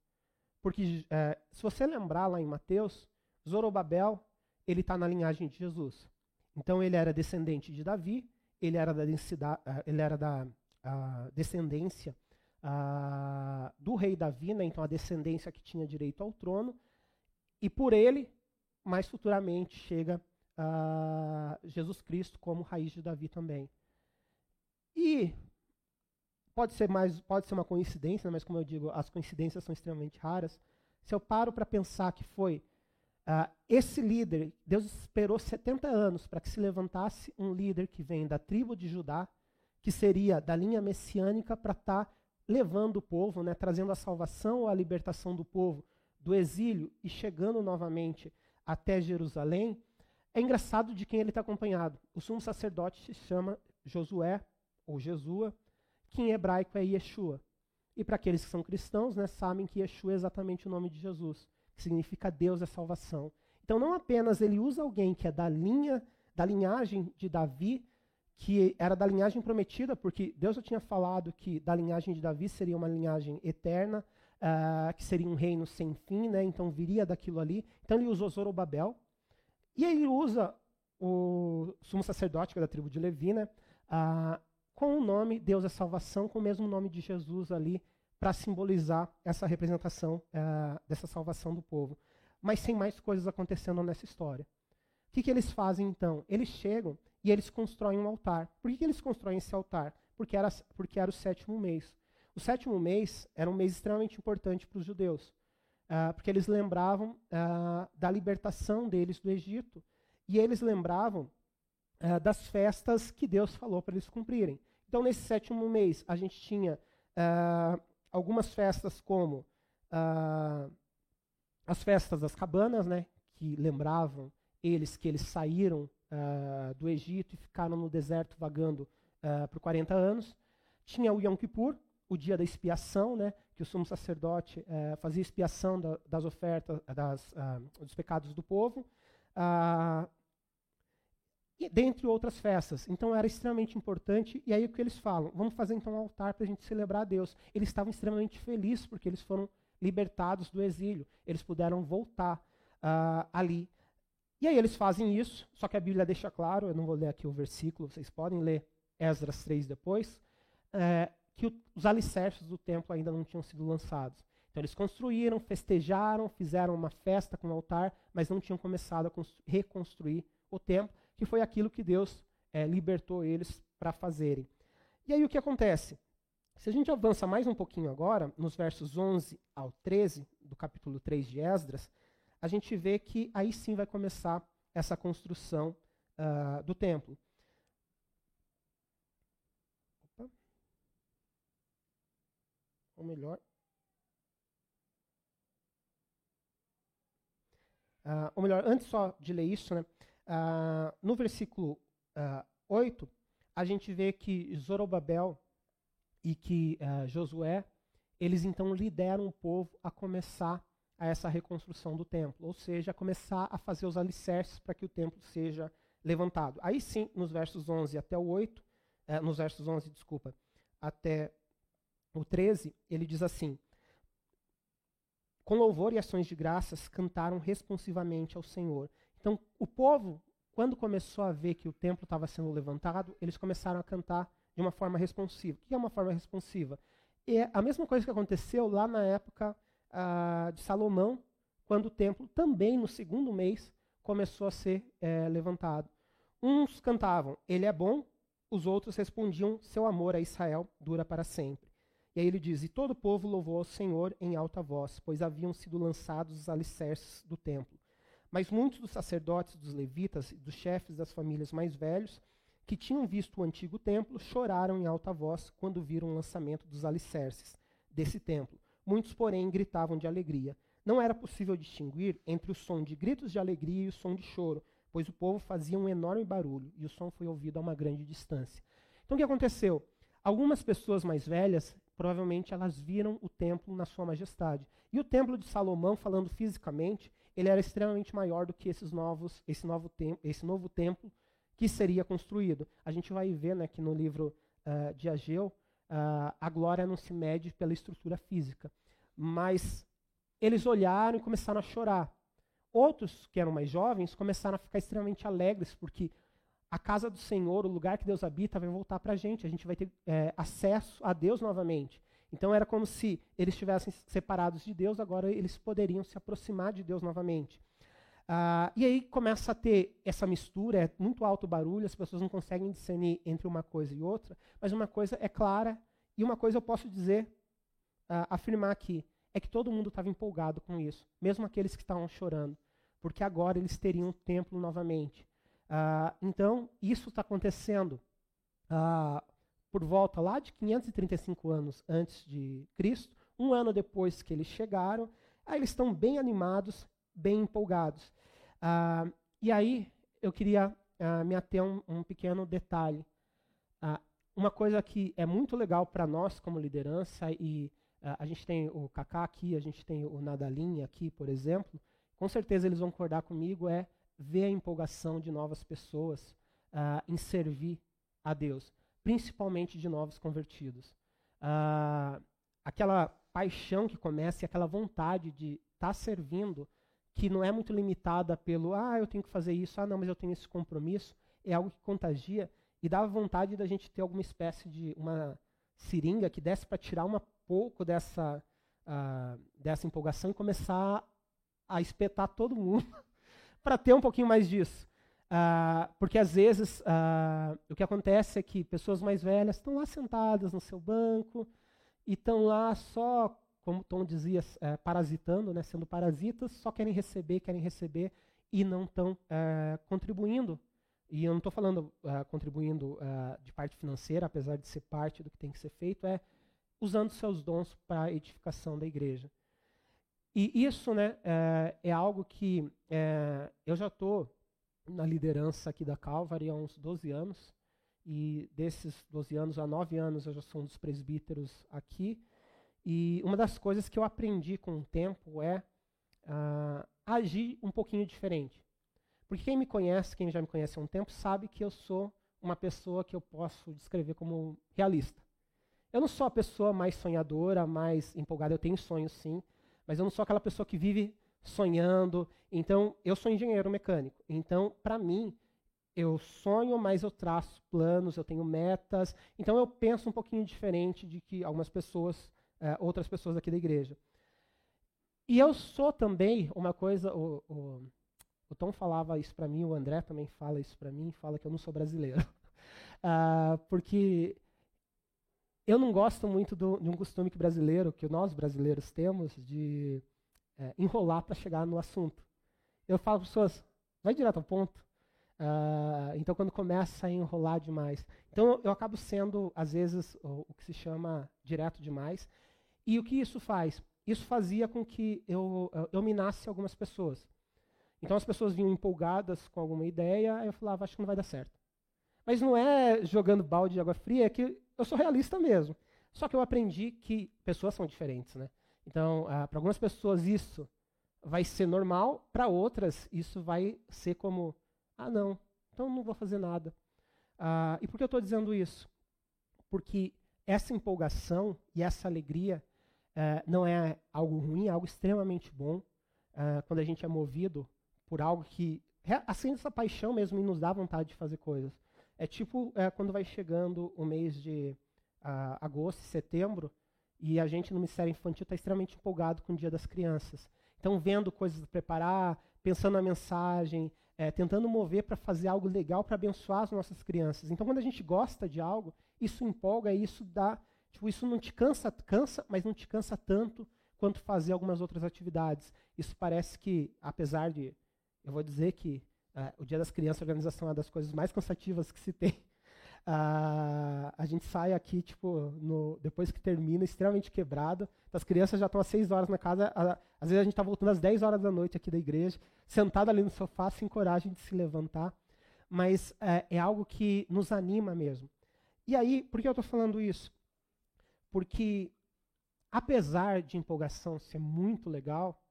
Porque é, se você lembrar lá em Mateus, Zorobabel, ele está na linhagem de Jesus. Então ele era descendente de Davi, ele era da, uh, ele era da descendência uh, do rei Davi, né? então a descendência que tinha direito ao trono, e por ele, mais futuramente, chega uh, Jesus Cristo como raiz de Davi também. E pode ser mais, pode ser uma coincidência, mas como eu digo, as coincidências são extremamente raras. Se eu paro para pensar que foi uh, esse líder, Deus esperou 70 anos para que se levantasse um líder que vem da tribo de Judá, que seria da linha messiânica para estar tá levando o povo, né, trazendo a salvação ou a libertação do povo do exílio e chegando novamente até Jerusalém, é engraçado de quem ele está acompanhado. O sumo sacerdote se chama Josué, ou Jesua, que em hebraico é Yeshua. E para aqueles que são cristãos, né, sabem que Yeshua é exatamente o nome de Jesus, que significa Deus é salvação. Então não apenas ele usa alguém que é da linha, da linhagem de Davi, que era da linhagem prometida, porque Deus já tinha falado que da linhagem de Davi seria uma linhagem eterna, uh, que seria um reino sem fim, né? então viria daquilo ali. Então ele usou Zorobabel, e ele usa o sumo sacerdote, que é da tribo de Levi, né, ah, com o nome Deus é salvação, com o mesmo nome de Jesus ali, para simbolizar essa representação ah, dessa salvação do povo. Mas sem mais coisas acontecendo nessa história. O que, que eles fazem então? Eles chegam e eles constroem um altar. Por que, que eles constroem esse altar? Porque era, porque era o sétimo mês. O sétimo mês era um mês extremamente importante para os judeus uh, porque eles lembravam uh, da libertação deles do Egito. E eles lembravam uh, das festas que Deus falou para eles cumprirem. Então, nesse sétimo mês, a gente tinha algumas festas como as festas das cabanas, né, que lembravam eles que eles saíram do Egito e ficaram no deserto vagando por 40 anos. Tinha o Yom Kippur, o dia da expiação, né, que o sumo sacerdote eh, fazia expiação da, das ofertas, das, ah, dos pecados do povo, e dentre outras festas. Então era extremamente importante. E aí o que eles falam? Vamos fazer então um altar para a gente celebrar a Deus. Eles estavam extremamente felizes porque eles foram libertados do exílio. Eles puderam voltar ali. E aí eles fazem isso, só que a Bíblia deixa claro, eu não vou ler aqui o versículo, vocês podem ler Esdras 3 depois. É, que o, os alicerces do templo ainda não tinham sido lançados. Então eles construíram, festejaram, fizeram uma festa com o altar, mas não tinham começado a reconstruir o templo, que foi aquilo que Deus é, libertou eles para fazerem. E aí o que acontece? Se a gente avança mais um pouquinho agora, nos versos 11 ao 13 do capítulo 3 de Esdras, a gente vê que aí sim vai começar essa construção uh, do templo. ou melhor. Uh, ou melhor, antes só de ler isso, né, uh, no versículo uh, ah, 8, a gente vê que Zorobabel e que Josué, eles então lideram o povo a começar a essa reconstrução do templo, ou seja, começar a fazer os alicerces para que o templo seja levantado. Aí sim, nos versos 11 até o 8, eh, nos versos 11, desculpa, até o 13, ele diz assim: Com louvor e ações de graças cantaram responsivamente ao Senhor. Então, o povo, quando começou a ver que o templo estava sendo levantado, eles começaram a cantar de uma forma responsiva. O que é uma forma responsiva? É a mesma coisa que aconteceu lá na época ah, de Salomão, quando o templo também no segundo mês começou a ser é, levantado. Uns cantavam, ele é bom, os outros respondiam, seu amor a Israel dura para sempre. E aí ele diz, e todo o povo louvou ao Senhor em alta voz, pois haviam sido lançados os alicerces do templo. Mas muitos dos sacerdotes, dos levitas e dos chefes das famílias mais velhos, que tinham visto o antigo templo, choraram em alta voz quando viram o lançamento dos alicerces desse templo. Muitos, porém, gritavam de alegria. Não era possível distinguir entre o som de gritos de alegria e o som de choro, pois o povo fazia um enorme barulho e o som foi ouvido a uma grande distância. Então o que aconteceu? Algumas pessoas mais velhas, provavelmente elas viram o templo na sua majestade. E o templo de Salomão, falando fisicamente, ele era extremamente maior do que esses novos, esse novo templo, esse novo templo que seria construído. A gente vai ver, né, que no livro uh, de Ageu, uh, a glória não se mede pela estrutura física. Mas eles olharam e começaram a chorar. Outros, que eram mais jovens, começaram a ficar extremamente alegres, porque a casa do Senhor, o lugar que Deus habita, vai voltar para a gente. A gente vai ter é, acesso a Deus novamente. Então era como se eles estivessem separados de Deus, agora eles poderiam se aproximar de Deus novamente. Uh, e aí começa a ter essa mistura, é muito alto o barulho, as pessoas não conseguem discernir entre uma coisa e outra, mas uma coisa é clara e uma coisa eu posso dizer, uh, afirmar aqui, é que todo mundo estava empolgado com isso, mesmo aqueles que estavam chorando, porque agora eles teriam um templo novamente. Uh, então, isso está acontecendo por volta lá de 535 anos antes de Cristo, um ano depois que eles chegaram, aí eles estão bem animados, bem empolgados. Ah, e aí eu queria ah, me ater a um, um, pequeno detalhe. Ah, uma coisa que é muito legal para nós como liderança, e a gente tem o Kaká aqui, a gente tem o Nadalinha aqui, por exemplo, com certeza eles vão concordar comigo, é ver a empolgação de novas pessoas em servir a Deus, principalmente de novos convertidos. aquela paixão que começa e aquela vontade de estar tá servindo que não é muito limitada pelo, ah, eu tenho que fazer isso, ah, não, mas eu tenho esse compromisso, é algo que contagia e dá vontade da gente ter alguma espécie de uma seringa que desse para tirar um pouco dessa, uh, dessa empolgação e começar a espetar todo mundo para ter um pouquinho mais disso. Uh, porque às vezes uh, o que acontece é que pessoas mais velhas estão lá sentadas no seu banco e estão lá só como Tom dizia, é, parasitando, né, sendo parasitas, só querem receber, querem receber e não estão é, contribuindo. E eu não estou falando é, contribuindo de parte financeira, apesar de ser parte do que tem que ser feito, é usando seus dons para a edificação da igreja. E isso né, é, algo que eu já estou na liderança aqui da Calvary há uns 12 anos, e desses 12 anos, há 9 anos eu já sou um dos presbíteros aqui, e uma das coisas que eu aprendi com o tempo é uh, agir um pouquinho diferente. Porque quem me conhece, quem já me conhece há um tempo, sabe que eu sou uma pessoa que eu posso descrever como realista. Eu não sou a pessoa mais sonhadora, mais empolgada, eu tenho sonhos sim, mas eu não sou aquela pessoa que vive sonhando. Então, eu sou engenheiro mecânico. Então, para mim, eu sonho, mas eu traço planos, eu tenho metas. Então, eu penso um pouquinho diferente de que algumas pessoas é, outras pessoas aqui da igreja. E eu sou também uma coisa, o, o, o Tom falava isso para mim, o André também fala isso para mim, fala que eu não sou brasileiro. uh, porque eu não gosto muito do, de um costume que brasileiro, que nós brasileiros temos, de é, enrolar para chegar no assunto. Eu falo para as pessoas, vai direto ao ponto. Uh, então, quando começa a enrolar demais. Então, eu acabo sendo, às vezes, o, o que se chama direto demais. E o que isso faz? Isso fazia com que eu, eu minasse algumas pessoas. Então as pessoas vinham empolgadas com alguma ideia, eu falava, acho que não vai dar certo. Mas não é jogando balde de água fria, é que eu sou realista mesmo. Só que eu aprendi que pessoas são diferentes, né? Então, uh, para algumas pessoas isso vai ser normal, para outras isso vai ser como, ah, não, então não vou fazer nada. Uh, e por que eu estou dizendo isso? Porque essa empolgação e essa alegria uh, não é algo ruim, é algo extremamente bom uh, quando a gente é movido por algo que assim essa paixão mesmo e nos dá vontade de fazer coisas. É tipo é, quando vai chegando o mês de uh, agosto, setembro, e a gente no Ministério Infantil está extremamente empolgado com o Dia das Crianças. Então, vendo coisas para preparar, pensando na mensagem, é, tentando mover para fazer algo legal para abençoar as nossas crianças. Então, quando a gente gosta de algo, isso empolga e isso dá. Tipo, isso não te cansa, cansa, mas não te cansa tanto quanto fazer algumas outras atividades. Isso parece que, apesar de. Eu vou dizer que uh, o Dia das Crianças, a organização é uma das coisas mais cansativas que se tem. Uh, a gente sai aqui, tipo, no, depois que termina, extremamente quebrado. As crianças já estão às 6 horas na casa. A, às vezes a gente está voltando às 10 horas da noite aqui da igreja, sentado ali no sofá, sem coragem de se levantar. Mas é, é algo que nos anima mesmo. E aí, por que eu estou falando isso? Porque, apesar de empolgação ser muito legal,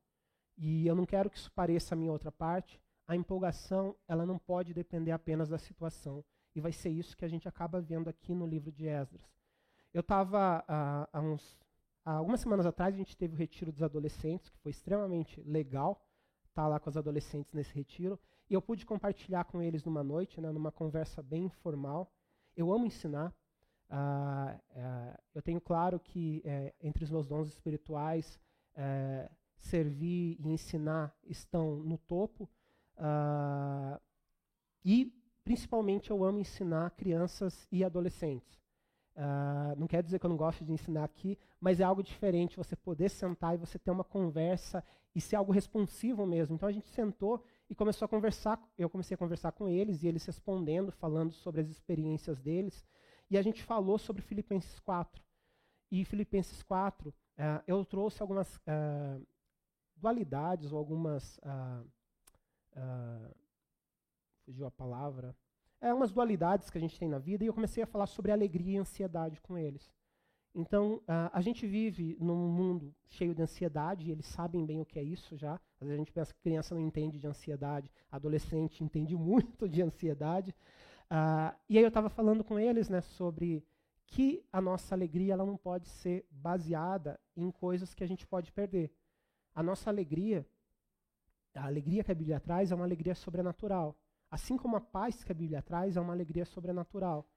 e eu não quero que isso pareça a minha outra parte, a empolgação ela não pode depender apenas da situação. E vai ser isso que a gente acaba vendo aqui no livro de Esdras. Eu estava há, há, uns, algumas semanas atrás, a gente teve o retiro dos adolescentes, que foi extremamente legal estar tá lá com os adolescentes nesse retiro. E eu pude compartilhar com eles numa noite, né, numa conversa bem informal. Eu amo ensinar. Uh, uh, eu tenho claro que uh, entre os meus dons espirituais, eh, servir e ensinar estão no topo. Ah, e, principalmente, eu amo ensinar crianças e adolescentes. não quer dizer que eu não gosto de ensinar aqui, mas é algo diferente você poder sentar e você ter uma conversa e ser algo responsivo mesmo. Então a gente sentou e começou a conversar, eu comecei a conversar com eles e eles respondendo, falando sobre as experiências deles. E a gente falou sobre Filipenses 4. E Filipenses 4, uh, eh, eu trouxe algumas uh, dualidades ou algumas. Uh, fugiu a palavra. É umas dualidades que a gente tem na vida e eu comecei a falar sobre alegria e ansiedade com eles. Então, uh, a gente vive num mundo cheio de ansiedade, e eles sabem bem o que é isso já. Às vezes a gente pensa que criança não entende de ansiedade, adolescente entende muito de ansiedade. Uh, e aí eu estava falando com eles né, sobre que a nossa alegria ela não pode ser baseada em coisas que a gente pode perder. A nossa alegria, a alegria que a Bíblia traz é uma alegria sobrenatural. Assim como a paz que a Bíblia traz é uma alegria sobrenatural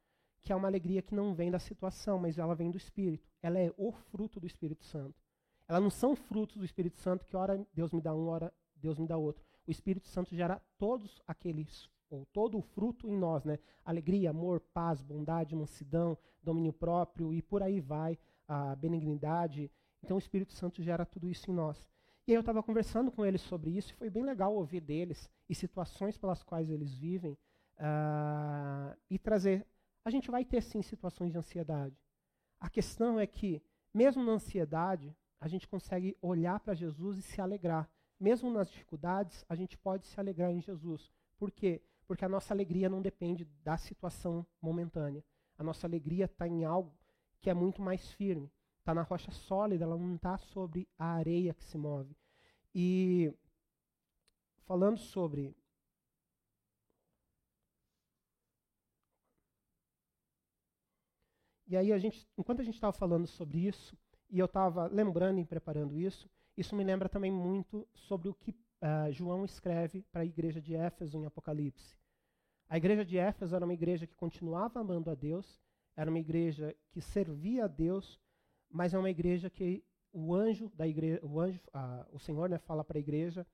que é uma alegria que não vem da situação, mas ela vem do Espírito. Ela é o fruto do Espírito Santo. Elas não são frutos do Espírito Santo que ora Deus me dá um, ora Deus me dá outro. O Espírito Santo gera todos aqueles, ou todo o fruto em nós, né? Alegria, amor, paz, bondade, mansidão, domínio próprio e por aí vai, a benignidade. Então o Espírito Santo gera tudo isso em nós. E aí eu estava conversando com eles sobre isso e foi bem legal ouvir deles e situações pelas quais eles vivem uh, e trazer a gente vai ter sim situações de ansiedade. A questão é que, mesmo na ansiedade, a gente consegue olhar para Jesus e se alegrar. Mesmo nas dificuldades, a gente pode se alegrar em Jesus. Por quê? Porque a nossa alegria não depende da situação momentânea. A nossa alegria está em algo que é muito mais firme. Está na rocha sólida, ela não está sobre a areia que se move. E falando sobre E aí, a gente, enquanto a gente estava falando sobre isso, e eu estava lembrando e preparando isso, isso me lembra também muito sobre o que uh, João escreve para a igreja de Éfeso em Apocalipse. A igreja de Éfeso era uma igreja que continuava amando a Deus, era uma igreja que servia a Deus, mas é uma igreja que o anjo da igreja, o anjo, uh, o Senhor, né, fala para a igreja: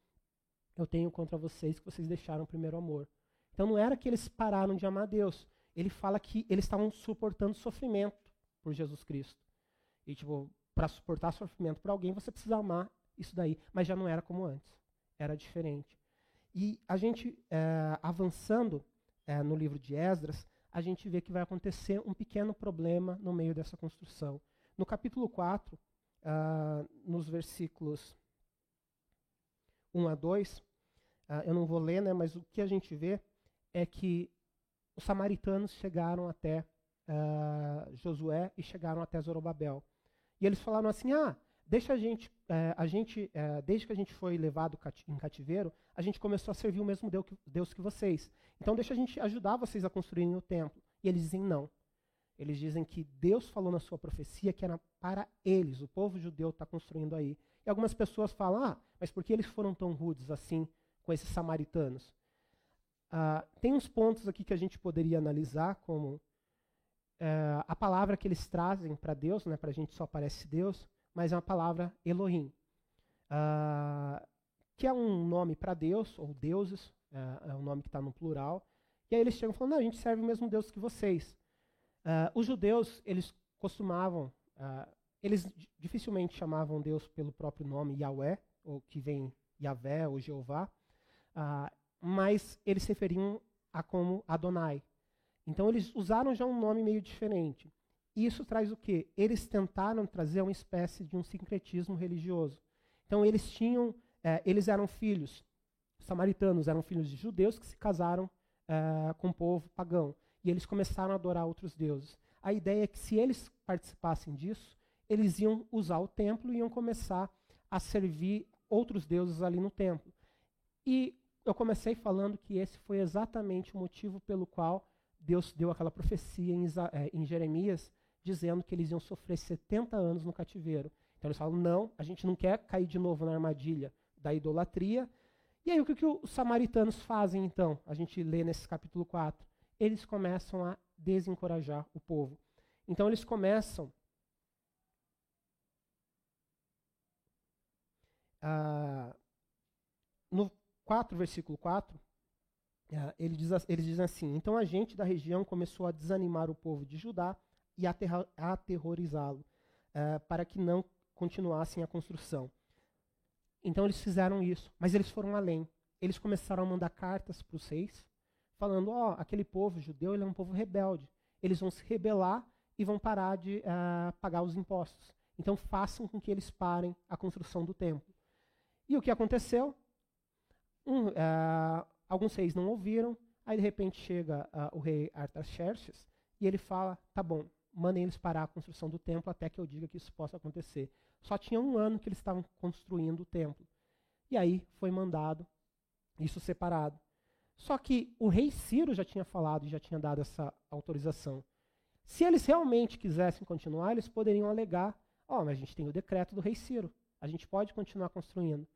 eu tenho contra vocês que vocês deixaram o primeiro amor. Então não era que eles pararam de amar a Deus, ele fala que eles estavam suportando sofrimento por Jesus Cristo. E, tipo, para suportar sofrimento por alguém, você precisa amar isso daí. Mas já não era como antes. Era diferente. E a gente, é, avançando é, no livro de Esdras, a gente vê que vai acontecer um pequeno problema no meio dessa construção. No capítulo 4, uh, ah, nos versículos 1 a 2, uh, ah, eu não vou ler, né, mas o que a gente vê é que os samaritanos chegaram até uh, Josué e chegaram até Zorobabel. E eles falaram assim: ah, deixa a gente, é, a gente é, desde que a gente foi levado em cativeiro, a gente começou a servir o mesmo Deus que, Deus que vocês. Então deixa a gente ajudar vocês a construírem o templo. E eles dizem não. Eles dizem que Deus falou na sua profecia que era para eles, o povo judeu está construindo aí. E algumas pessoas falam, ah, mas por que eles foram tão rudes assim com esses samaritanos? Ah, tem uns pontos aqui que a gente poderia analisar, como é, a palavra que eles trazem para Deus, né, para a gente só aparece Deus, mas é uma palavra Elohim, ah, que é um nome para Deus, ou deuses, é, é um nome que está no plural. E aí eles chegam falando, não, a gente serve o mesmo Deus que vocês. Uh, os judeus, eles costumavam, uh, eles dificilmente chamavam Deus pelo próprio nome Yahweh, ou que vem Yahvé ou Jeová, uh, mas eles se referiam a como Adonai. Então eles usaram já um nome meio diferente. E isso traz o quê? Eles tentaram trazer uma espécie de um sincretismo religioso. Então eles tinham, eh, eles eram filhos, os samaritanos eram filhos de judeus que se casaram eh, com o povo pagão e eles começaram a adorar outros deuses. A ideia é que se eles participassem disso, eles iam usar o templo e iam começar a servir outros deuses ali no templo. E eu comecei falando que esse foi exatamente o motivo pelo qual Deus deu aquela profecia em, é, em Jeremias, dizendo que eles iam sofrer 70 anos no cativeiro. Então eles falam: não, a gente não quer cair de novo na armadilha da idolatria. E aí o que, que os samaritanos fazem então? A gente lê nesse capítulo 4 eles começam a desencorajar o povo. Então eles começam ah, no 4, versículo 4, ah, ele diz, eles dizem assim: Então a gente da região começou a desanimar o povo de Judá e aterrorizá-lo, ah, para que não continuassem a construção. Então eles fizeram isso, mas eles foram além. Eles começaram a mandar cartas para os reis, falando: ó, oh, aquele povo judeu ele é um povo rebelde. Eles vão se rebelar e vão parar de uh, pagar os impostos. Então façam com que eles parem a construção do templo. E o que aconteceu? Um, uh, alguns reis não ouviram. Aí de repente chega uh, o rei Artaxerxes e ele fala: tá bom, mandem eles parar a construção do templo até que eu diga que isso possa acontecer. Só tinha um ano que eles estavam construindo o templo. E aí foi mandado isso separado. Só que o rei Ciro já tinha falado e já tinha dado essa autorização. Se eles realmente quisessem continuar, eles poderiam alegar: ó, oh, mas a gente tem o decreto do rei Ciro, a gente pode continuar construindo.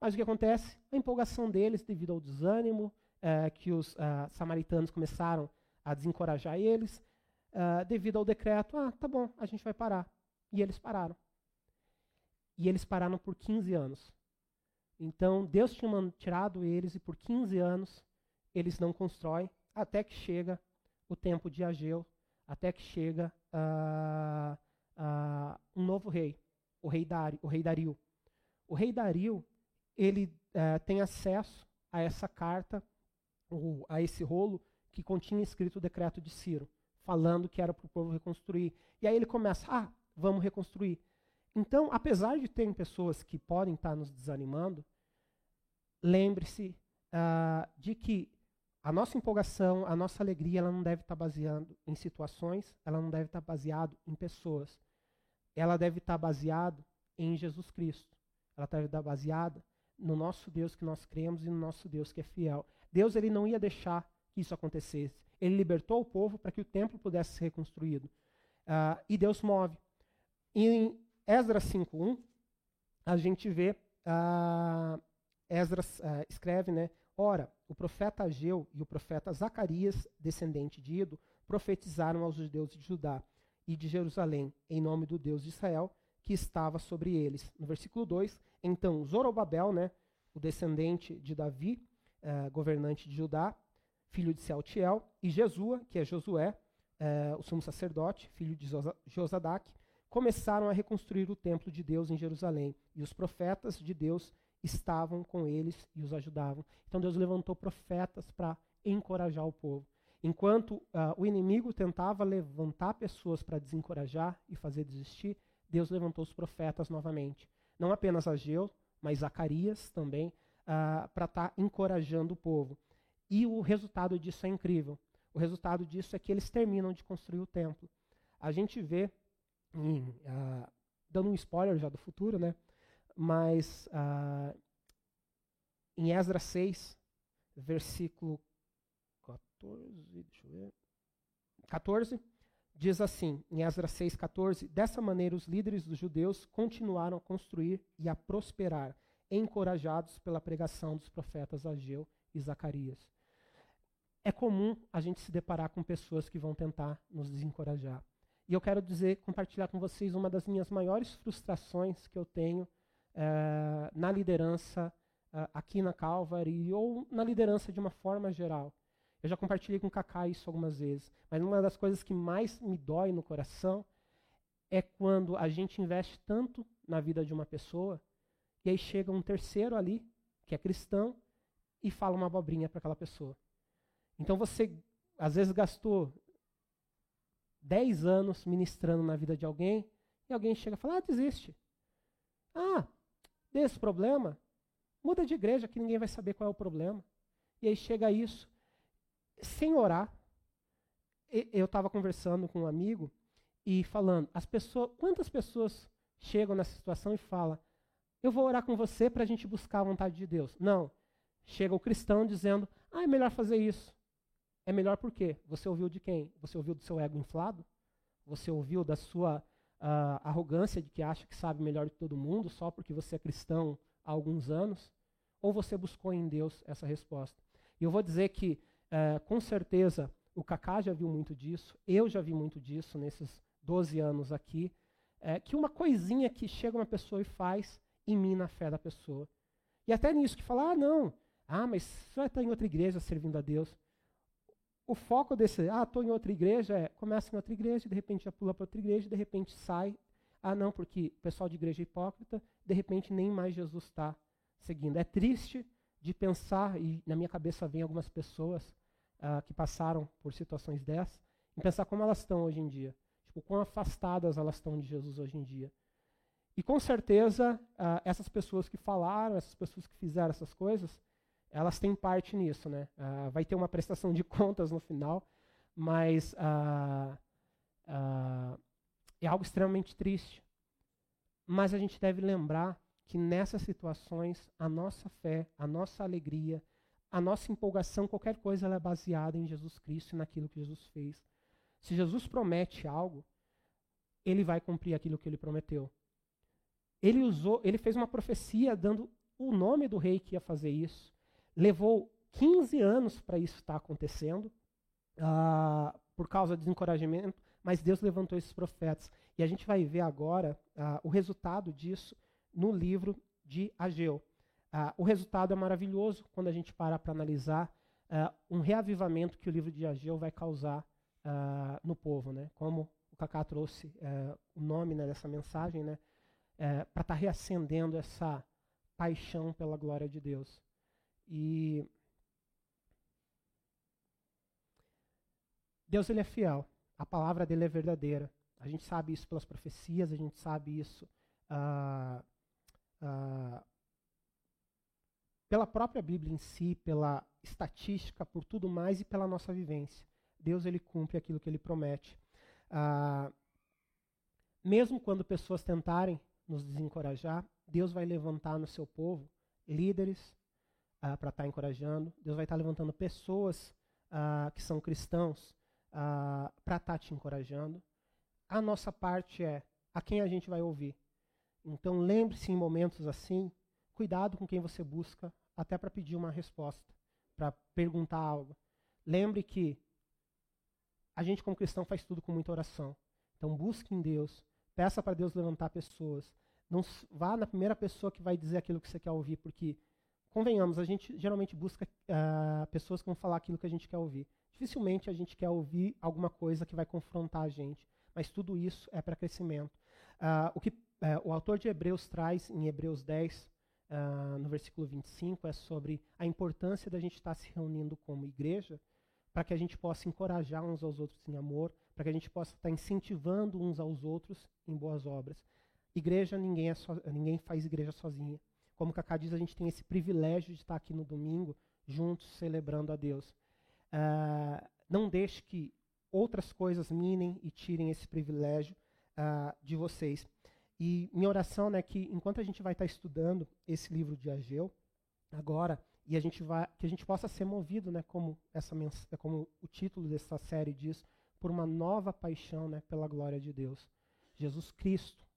Mas o que acontece? A empolgação deles, devido ao desânimo é, que os uh, samaritanos começaram a desencorajar eles, uh, devido ao decreto: ah, tá bom, a gente vai parar. E eles pararam. E eles pararam por 15 anos. Então, Deus tinha tirado eles e por 15 anos eles não constroem até que chega o tempo de Ageu, até que chega uh, uh, um novo rei, o rei, Dari, o rei Dario. O rei Dario ele uh, tem acesso a essa carta, ou a esse rolo que continha escrito o decreto de Ciro, falando que era para o povo reconstruir. E aí ele começa, ah, vamos reconstruir. Então, apesar de ter pessoas que podem estar nos desanimando, lembre-se uh, de que a nossa empolgação, a nossa alegria, ela não deve estar baseada em situações, ela não deve estar baseada em pessoas. Ela deve estar baseada em Jesus Cristo. Ela deve estar baseada no nosso Deus que nós cremos e no nosso Deus que é fiel. Deus ele não ia deixar que isso acontecesse. Ele libertou o povo para que o templo pudesse ser reconstruído. Uh, e Deus move. Em Esdras 5.1, a gente vê, uh, Esdras uh, escreve, né, Ora, o profeta Ageu e o profeta Zacarias, descendente de Ido, profetizaram aos judeus de Judá e de Jerusalém, em nome do Deus de Israel, que estava sobre eles. No versículo 2, então Zorobabel, né, o descendente de Davi, eh, governante de Judá, filho de Sealtiel, e Jesua, que é Josué, eh, o sumo sacerdote, filho de Josadac, começaram a reconstruir o templo de Deus em Jerusalém. E os profetas de Deus estavam com eles e os ajudavam. Então Deus levantou profetas para encorajar o povo. Enquanto uh, o inimigo tentava levantar pessoas para desencorajar e fazer desistir, Deus levantou os profetas novamente. Não apenas Ageu, mas Zacarias também, uh, para estar tá encorajando o povo. E o resultado disso é incrível. O resultado disso é que eles terminam de construir o templo. a gente vê, em, uh, dando um spoiler já do futuro, né? mas uh, em Esdras 6, versículo 14, deixa eu ver, 14, diz assim, em Esdras 6, 14, dessa maneira os líderes dos judeus continuaram a construir e a prosperar, encorajados pela pregação dos profetas Ageu e Zacarias. É comum a gente se deparar com pessoas que vão tentar nos desencorajar. E eu quero dizer, compartilhar com vocês uma das minhas maiores frustrações que eu tenho é, na liderança uh, aqui na Calvary ou na liderança de uma forma geral. Eu já compartilhei com o Kaká isso algumas vezes, mas uma das coisas que mais me dói no coração é quando a gente investe tanto na vida de uma pessoa e aí chega um terceiro ali, que é cristão, e fala uma abobrinha para aquela pessoa. Então você, às vezes, gastou 10 anos ministrando na vida de alguém e alguém chega e fala: ah, desiste. Ah, desse problema, muda de igreja que ninguém vai saber qual é o problema. E aí chega isso, sem orar. Eu estava conversando com um amigo e falando, as pessoas, quantas pessoas chegam nessa situação e falam, eu vou orar com você para a gente buscar a vontade de Deus. Não. Chega o cristão dizendo, ah, é melhor fazer isso. É melhor por quê? Você ouviu de quem? Você ouviu do seu ego inflado? Você ouviu da sua uh, arrogância de que acha que sabe melhor de todo mundo só porque você é cristão há alguns anos? Ou você buscou em Deus essa resposta? E eu vou dizer que, uh, com certeza, o Kaká já viu muito disso, eu já vi muito disso nesses 12 anos aqui, uh, que uma coisinha que chega uma pessoa e faz em mim na fé da pessoa. E até nisso que fala, ah, não, ah, mas vai estar em outra igreja servindo a Deus o foco desse, ah, estou em outra igreja, é começa em outra igreja, de repente já pula para outra igreja, de repente sai. Ah, não, porque o pessoal de igreja é hipócrita, de repente nem mais Jesus está seguindo. É triste de pensar, e na minha cabeça vem algumas pessoas ah, que passaram por situações dessas, e pensar como elas estão hoje em dia. Tipo, quão afastadas elas estão de Jesus hoje em dia. E com certeza, ah, essas pessoas que falaram, essas pessoas que fizeram essas coisas, elas têm parte nisso, né? Uh, vai ter uma prestação de contas no final, mas uh, uh, é algo extremamente triste. Mas a gente deve lembrar que nessas situações a nossa fé, a nossa alegria, a nossa empolgação, qualquer coisa, ela é baseada em Jesus Cristo e naquilo que Jesus fez. Se Jesus promete algo, ele vai cumprir aquilo que ele prometeu. Ele usou, ele fez uma profecia dando o nome do rei que ia fazer isso. Levou 15 anos para isso estar acontecendo, uh, por causa do desencorajamento, mas Deus levantou esses profetas. E a gente vai ver agora uh, o resultado disso no livro de Ageu. Uh, o resultado é maravilhoso quando a gente para para analisar um reavivamento que o livro de Ageu vai causar no povo. Né? Como o Cacá trouxe o nome né, dessa mensagem, né? para estar tá reacendendo essa paixão pela glória de Deus. E Deus ele é fiel. A palavra dele é verdadeira. A gente sabe isso pelas profecias, a gente sabe isso uh, uh, pela própria Bíblia em si, pela estatística, por tudo mais e pela nossa vivência. Deus ele cumpre aquilo que ele promete. Uh, mesmo quando pessoas tentarem nos desencorajar, Deus vai levantar no seu povo líderes, uh, para estar tá encorajando. Deus vai estar tá levantando pessoas uh, que são cristãos uh, para estar tá te encorajando. A nossa parte é a quem a gente vai ouvir. Então lembre-se em momentos assim, cuidado com quem você busca, até para pedir uma resposta, para perguntar algo. Lembre que a gente como cristão faz tudo com muita oração. Então busque em Deus, peça para Deus levantar pessoas. Não vá na primeira pessoa que vai dizer aquilo que você quer ouvir, porque convenhamos, a gente geralmente busca uh, pessoas que vão falar aquilo que a gente quer ouvir. Dificilmente a gente quer ouvir alguma coisa que vai confrontar a gente, mas tudo isso é para crescimento. Uh, o que uh, o autor de Hebreus traz em Hebreus 10, no versículo 25, é sobre a importância da gente estar se reunindo como igreja para que a gente possa encorajar uns aos outros em amor, para que a gente possa estar incentivando uns aos outros em boas obras. Igreja, ninguém, é so, ninguém faz igreja sozinha. Como o Cacá diz, a gente tem esse privilégio de estar aqui no domingo, juntos, celebrando a Deus. Uh, não deixe que outras coisas minem e tirem esse privilégio uh, de vocês. E minha oração é né, que enquanto a gente vai estar estudando esse livro de Ageu, agora, e a gente vai, que a gente possa ser movido, né, como, essa, como o título dessa série diz, por uma nova paixão né, pela glória de Deus. Jesus Cristo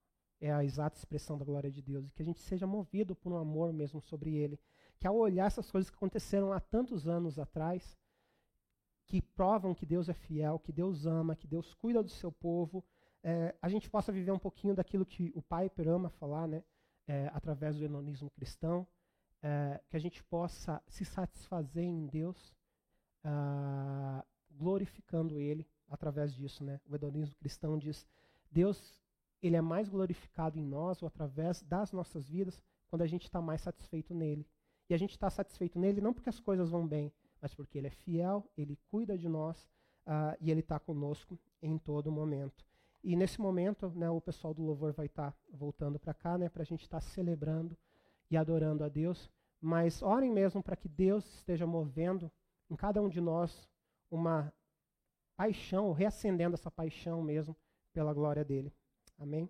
é a exata expressão da glória de Deus, e que a gente seja movido por um amor mesmo sobre Ele. Que ao olhar essas coisas que aconteceram há tantos anos atrás, que provam que Deus é fiel, que Deus ama, que Deus cuida do seu povo, é, a gente possa viver um pouquinho daquilo que o Piper ama falar, né, é, através do hedonismo cristão, é, que a gente possa se satisfazer em Deus, uh, glorificando Ele através disso. Né? O hedonismo cristão diz: Deus ele é mais glorificado em nós ou através das nossas vidas quando a gente está mais satisfeito nele. E a gente está satisfeito nele não porque as coisas vão bem, mas porque ele é fiel, ele cuida de nós uh, e ele está conosco em todo momento. E nesse momento, né, o pessoal do louvor vai estar tá voltando para cá, né, para a gente estar tá celebrando e adorando a Deus. Mas orem mesmo para que Deus esteja movendo em cada um de nós uma paixão, reacendendo essa paixão mesmo pela glória dele. Amém?